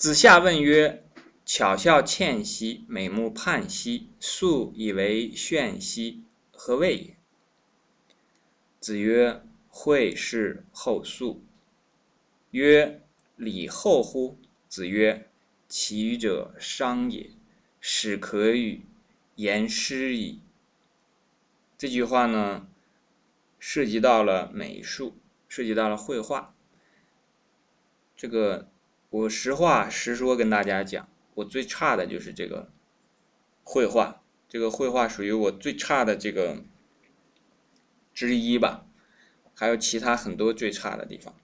子夏问曰：“巧笑倩兮，美目盼兮，素以为炫兮，何谓也？”子曰：“惠氏后素。”曰：“礼后乎？”子曰：“其者商也，始可与言诗矣。”这句话呢，涉及到了美术，涉及到了绘画。这个我实话实说跟大家讲，我最差的就是这个绘画，这个绘画属于我最差的这个之一吧，还有其他很多最差的地方。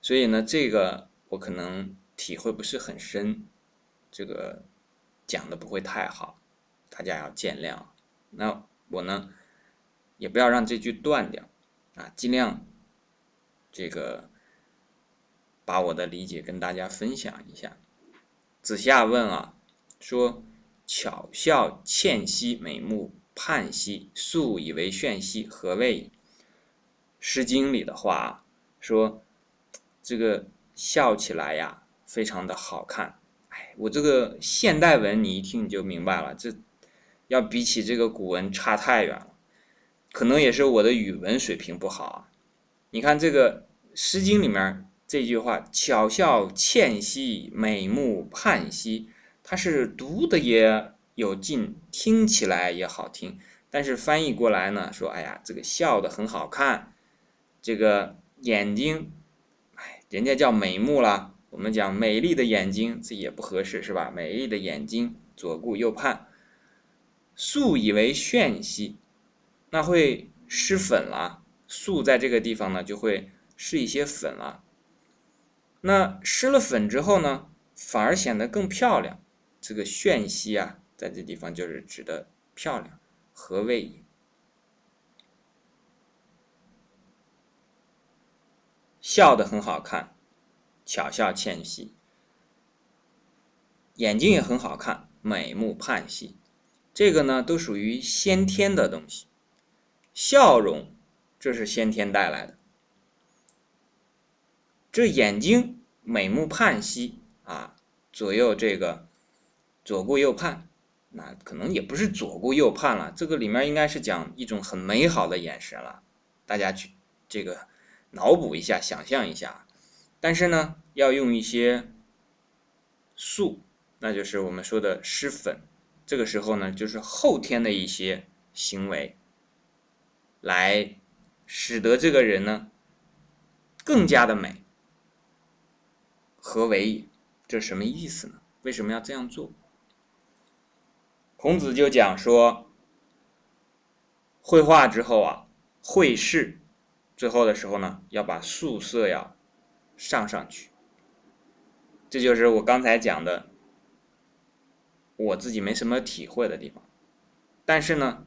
所以呢，这个我可能。体会不是很深，这个讲的不会太好，大家要见谅。那我呢，也不要让这句断掉啊，尽量这个把我的理解跟大家分享一下。子夏问啊，说巧笑倩兮，美目盼兮，素以为炫兮，何谓？诗经里的话说，这个笑起来呀。非常的好看，哎，我这个现代文你一听你就明白了，这要比起这个古文差太远了，可能也是我的语文水平不好啊。你看这个《诗经》里面这句话“巧笑倩兮，美目盼兮”，它是读的也有劲，听起来也好听，但是翻译过来呢，说哎呀，这个笑的很好看，这个眼睛，哎，人家叫美目了。我们讲美丽的眼睛，这也不合适，是吧？美丽的眼睛，左顾右盼，素以为炫兮，那会施粉了。素在这个地方呢，就会施一些粉了。那施了粉之后呢，反而显得更漂亮。这个炫兮啊，在这地方就是指的漂亮。何谓也？笑得很好看。巧笑倩兮，眼睛也很好看，美目盼兮，这个呢都属于先天的东西。笑容，这是先天带来的。这眼睛美目盼兮啊，左右这个左顾右盼，那可能也不是左顾右盼了，这个里面应该是讲一种很美好的眼神了。大家去这个脑补一下，想象一下。但是呢，要用一些素，那就是我们说的施粉。这个时候呢，就是后天的一些行为，来使得这个人呢更加的美。何为？这什么意思呢？为什么要这样做？孔子就讲说，绘画之后啊，绘事最后的时候呢，要把素色呀。上上去，这就是我刚才讲的，我自己没什么体会的地方。但是呢，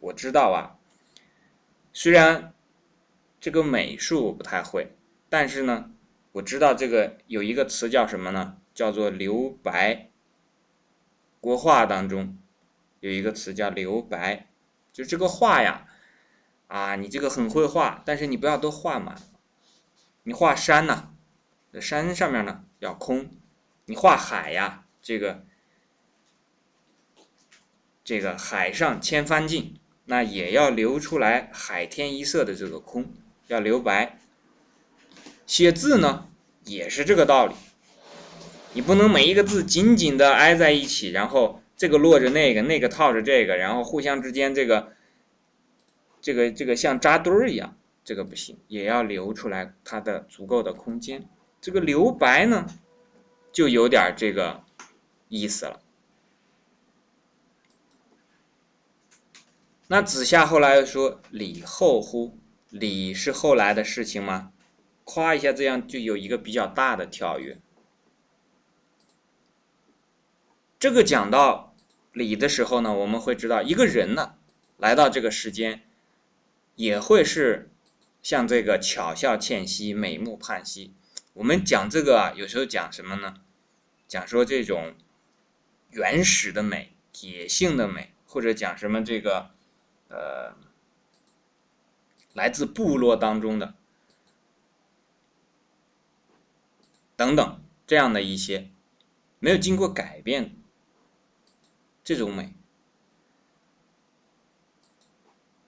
我知道啊，虽然这个美术我不太会，但是呢，我知道这个有一个词叫什么呢？叫做留白。国画当中有一个词叫留白，就这个画呀，啊，你这个很会画，但是你不要都画满。你画山呢，这山上面呢要空；你画海呀，这个这个海上千帆尽，那也要留出来海天一色的这个空，要留白。写字呢也是这个道理，你不能每一个字紧紧的挨在一起，然后这个落着那个，那个套着这个，然后互相之间这个这个这个像扎堆儿一样。这个不行，也要留出来它的足够的空间。这个留白呢，就有点这个意思了。那子夏后来又说：“礼后乎？礼是后来的事情吗？”夸一下，这样就有一个比较大的跳跃。这个讲到礼的时候呢，我们会知道，一个人呢来到这个世间，也会是。像这个巧笑倩兮，美目盼兮。我们讲这个啊，有时候讲什么呢？讲说这种原始的美、野性的美，或者讲什么这个呃，来自部落当中的等等这样的一些没有经过改变这种美，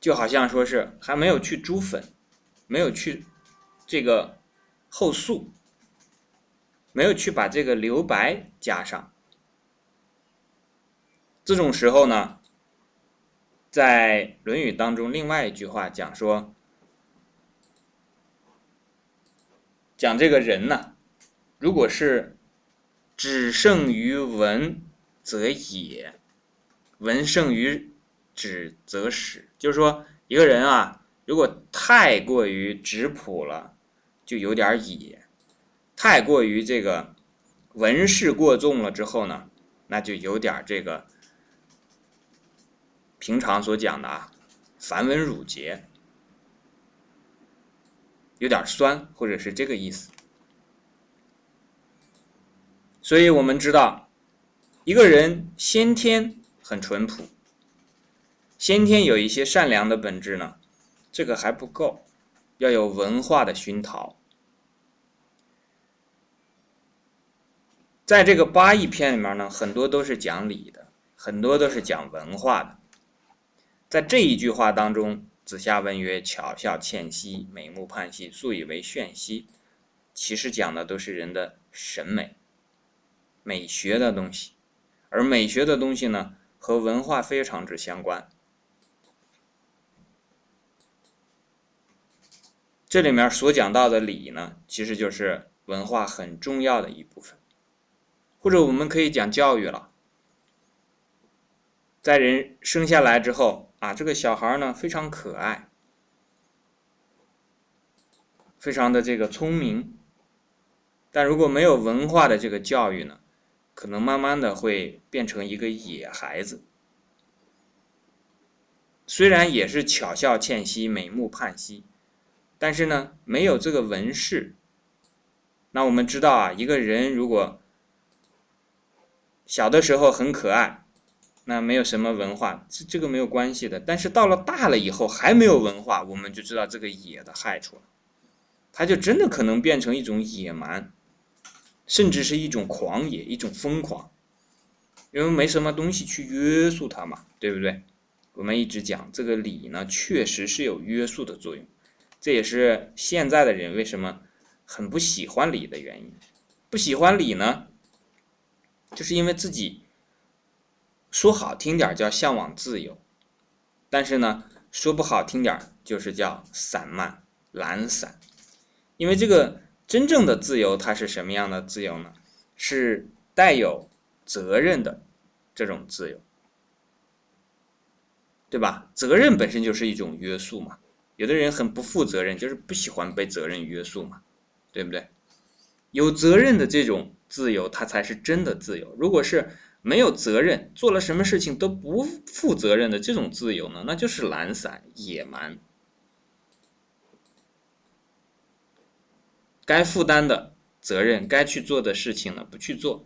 就好像说是还没有去珠粉，没有去这个后素，没有去把这个留白加上。这种时候呢，在《论语》当中，另外一句话讲说，讲这个人呢，如果是只胜于文，则野；文胜于止，则始。就是说，一个人啊，如果太过于质朴了，就有点野；太过于这个文饰过重了之后呢，那就有点这个。平常所讲的啊，繁文缛节，有点酸，或者是这个意思。所以我们知道，一个人先天很淳朴，先天有一些善良的本质呢，这个还不够，要有文化的熏陶。在这个八义篇里面呢，很多都是讲礼的，很多都是讲文化的。在这一句话当中，子夏问曰：“巧笑倩兮，美目盼兮，素以为炫兮。”其实讲的都是人的审美、美学的东西，而美学的东西呢，和文化非常之相关。这里面所讲到的礼呢，其实就是文化很重要的一部分，或者我们可以讲教育了。在人生下来之后。啊，这个小孩呢非常可爱，非常的这个聪明，但如果没有文化的这个教育呢，可能慢慢的会变成一个野孩子。虽然也是巧笑倩兮，美目盼兮，但是呢，没有这个文饰。那我们知道啊，一个人如果小的时候很可爱。那没有什么文化，这这个没有关系的。但是到了大了以后还没有文化，我们就知道这个野的害处了。他就真的可能变成一种野蛮，甚至是一种狂野、一种疯狂，因为没什么东西去约束他嘛，对不对？我们一直讲这个礼呢，确实是有约束的作用。这也是现在的人为什么很不喜欢礼的原因。不喜欢礼呢，就是因为自己。说好听点叫向往自由，但是呢，说不好听点就是叫散漫、懒散。因为这个真正的自由，它是什么样的自由呢？是带有责任的这种自由，对吧？责任本身就是一种约束嘛。有的人很不负责任，就是不喜欢被责任约束嘛，对不对？有责任的这种自由，它才是真的自由。如果是没有责任，做了什么事情都不负责任的这种自由呢？那就是懒散、野蛮。该负担的责任、该去做的事情呢，不去做，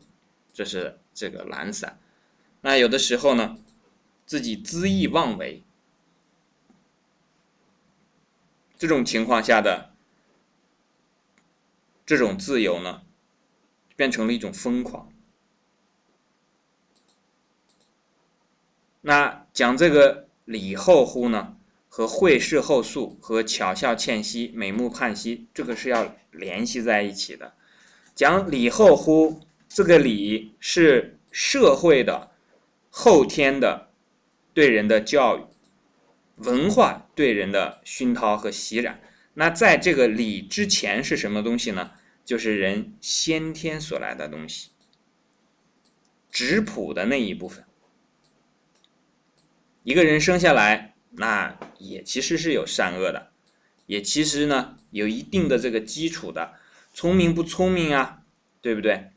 这是这个懒散。那有的时候呢，自己恣意妄为，这种情况下的这种自由呢，变成了一种疯狂。那讲这个礼后乎呢，和会事后素和巧笑倩兮、美目盼兮，这个是要联系在一起的。讲礼后乎，这个礼是社会的后天的对人的教育，文化对人的熏陶和洗染。那在这个礼之前是什么东西呢？就是人先天所来的东西，质朴的那一部分。一个人生下来，那也其实是有善恶的，也其实呢有一定的这个基础的，聪明不聪明啊，对不对？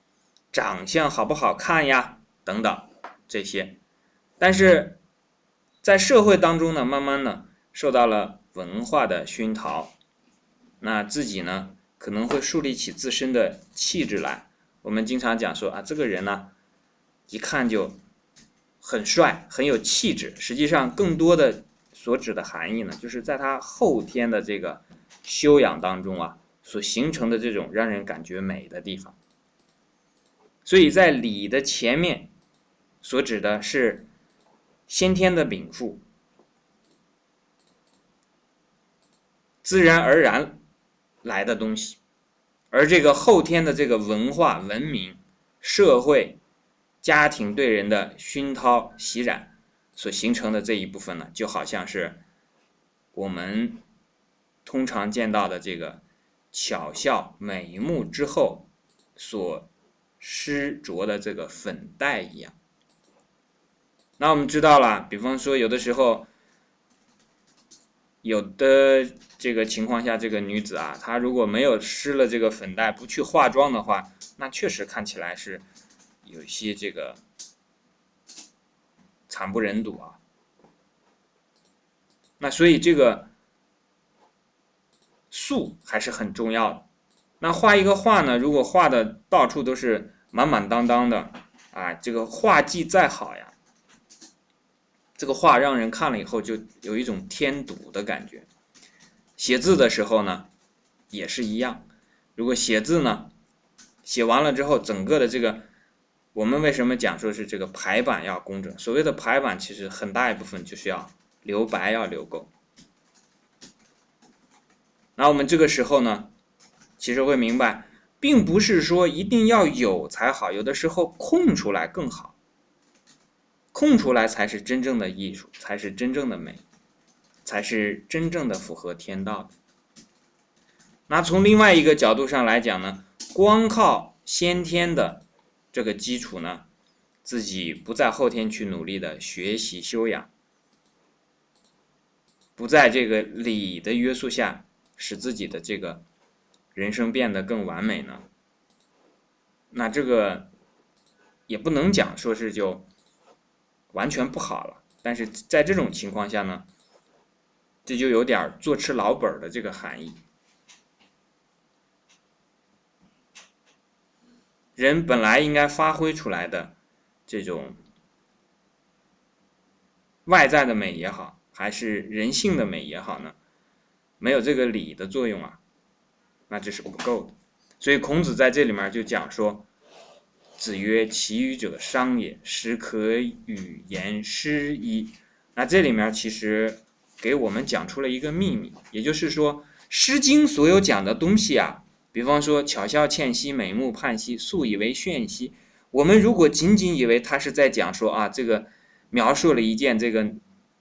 长相好不好看呀，等等这些。但是在社会当中呢，慢慢呢受到了文化的熏陶，那自己呢可能会树立起自身的气质来。我们经常讲说啊，这个人呢一看就。很帅，很有气质。实际上，更多的所指的含义呢，就是在他后天的这个修养当中啊，所形成的这种让人感觉美的地方。所以在礼的前面所指的是先天的禀赋，自然而然来的东西，而这个后天的这个文化、文明、社会、家庭对人的熏陶、洗染所形成的这一部分呢，就好像是我们通常见到的这个巧笑眉目之后所。施着的这个粉黛一样，那我们知道了，比方说有的时候，有的这个情况下，这个女子啊，她如果没有施了这个粉黛，不去化妆的话，那确实看起来是有些这个惨不忍睹啊。那所以这个素还是很重要的。那画一个画呢，如果画的到处都是。满满当当的，啊，这个画技再好呀，这个画让人看了以后就有一种添堵的感觉。写字的时候呢，也是一样。如果写字呢，写完了之后，整个的这个，我们为什么讲说是这个排版要工整？所谓的排版，其实很大一部分就是要留白要留够。那我们这个时候呢，其实会明白。并不是说一定要有才好，有的时候空出来更好，空出来才是真正的艺术，才是真正的美，才是真正的符合天道的。那从另外一个角度上来讲呢，光靠先天的这个基础呢，自己不在后天去努力的学习修养，不在这个礼的约束下，使自己的这个。人生变得更完美呢？那这个也不能讲说是就完全不好了。但是在这种情况下呢，这就有点坐吃老本的这个含义。人本来应该发挥出来的这种外在的美也好，还是人性的美也好呢，没有这个礼的作用啊。那这是不够的，所以孔子在这里面就讲说：“子曰：‘其余者，商也，时可与言诗矣。’那这里面其实给我们讲出了一个秘密，也就是说，《诗经》所有讲的东西啊，比方说‘巧笑倩兮，美目盼兮，素以为炫兮’，我们如果仅仅以为他是在讲说啊，这个描述了一件这个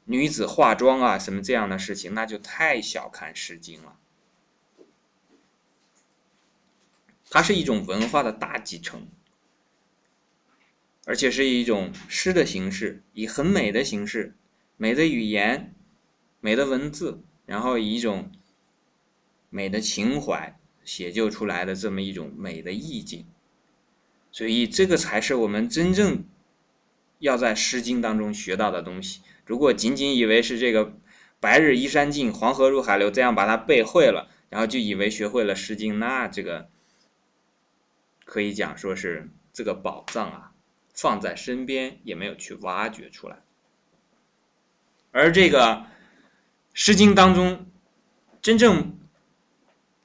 女子化妆啊什么这样的事情，那就太小看《诗经》了。”它是一种文化的大继承，而且是一种诗的形式，以很美的形式、美的语言、美的文字，然后以一种美的情怀写就出来的这么一种美的意境。所以，这个才是我们真正要在《诗经》当中学到的东西。如果仅仅以为是这个“白日依山尽，黄河入海流”这样把它背会了，然后就以为学会了《诗经》，那这个。可以讲说是这个宝藏啊，放在身边也没有去挖掘出来。而这个《诗经》当中真正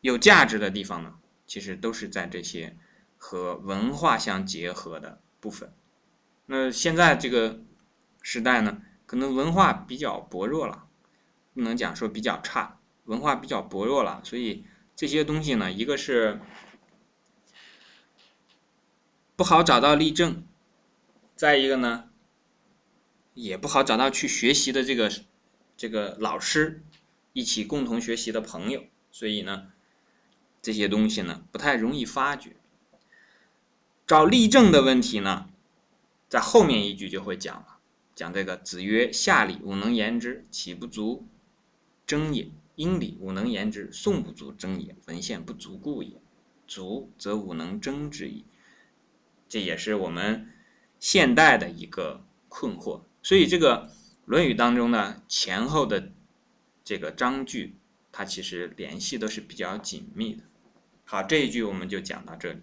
有价值的地方呢，其实都是在这些和文化相结合的部分。那现在这个时代呢，可能文化比较薄弱了，不能讲说比较差，文化比较薄弱了，所以这些东西呢，一个是。不好找到例证，再一个呢，也不好找到去学习的这个这个老师，一起共同学习的朋友，所以呢，这些东西呢不太容易发掘。找例证的问题呢，在后面一句就会讲了，讲这个子曰：“夏礼吾能言之，岂不足争也？殷礼吾能言之，宋不足争也。文献不足故也。足则吾能争之矣。”这也是我们现代的一个困惑，所以这个《论语》当中呢，前后的这个章句，它其实联系都是比较紧密的。好，这一句我们就讲到这里。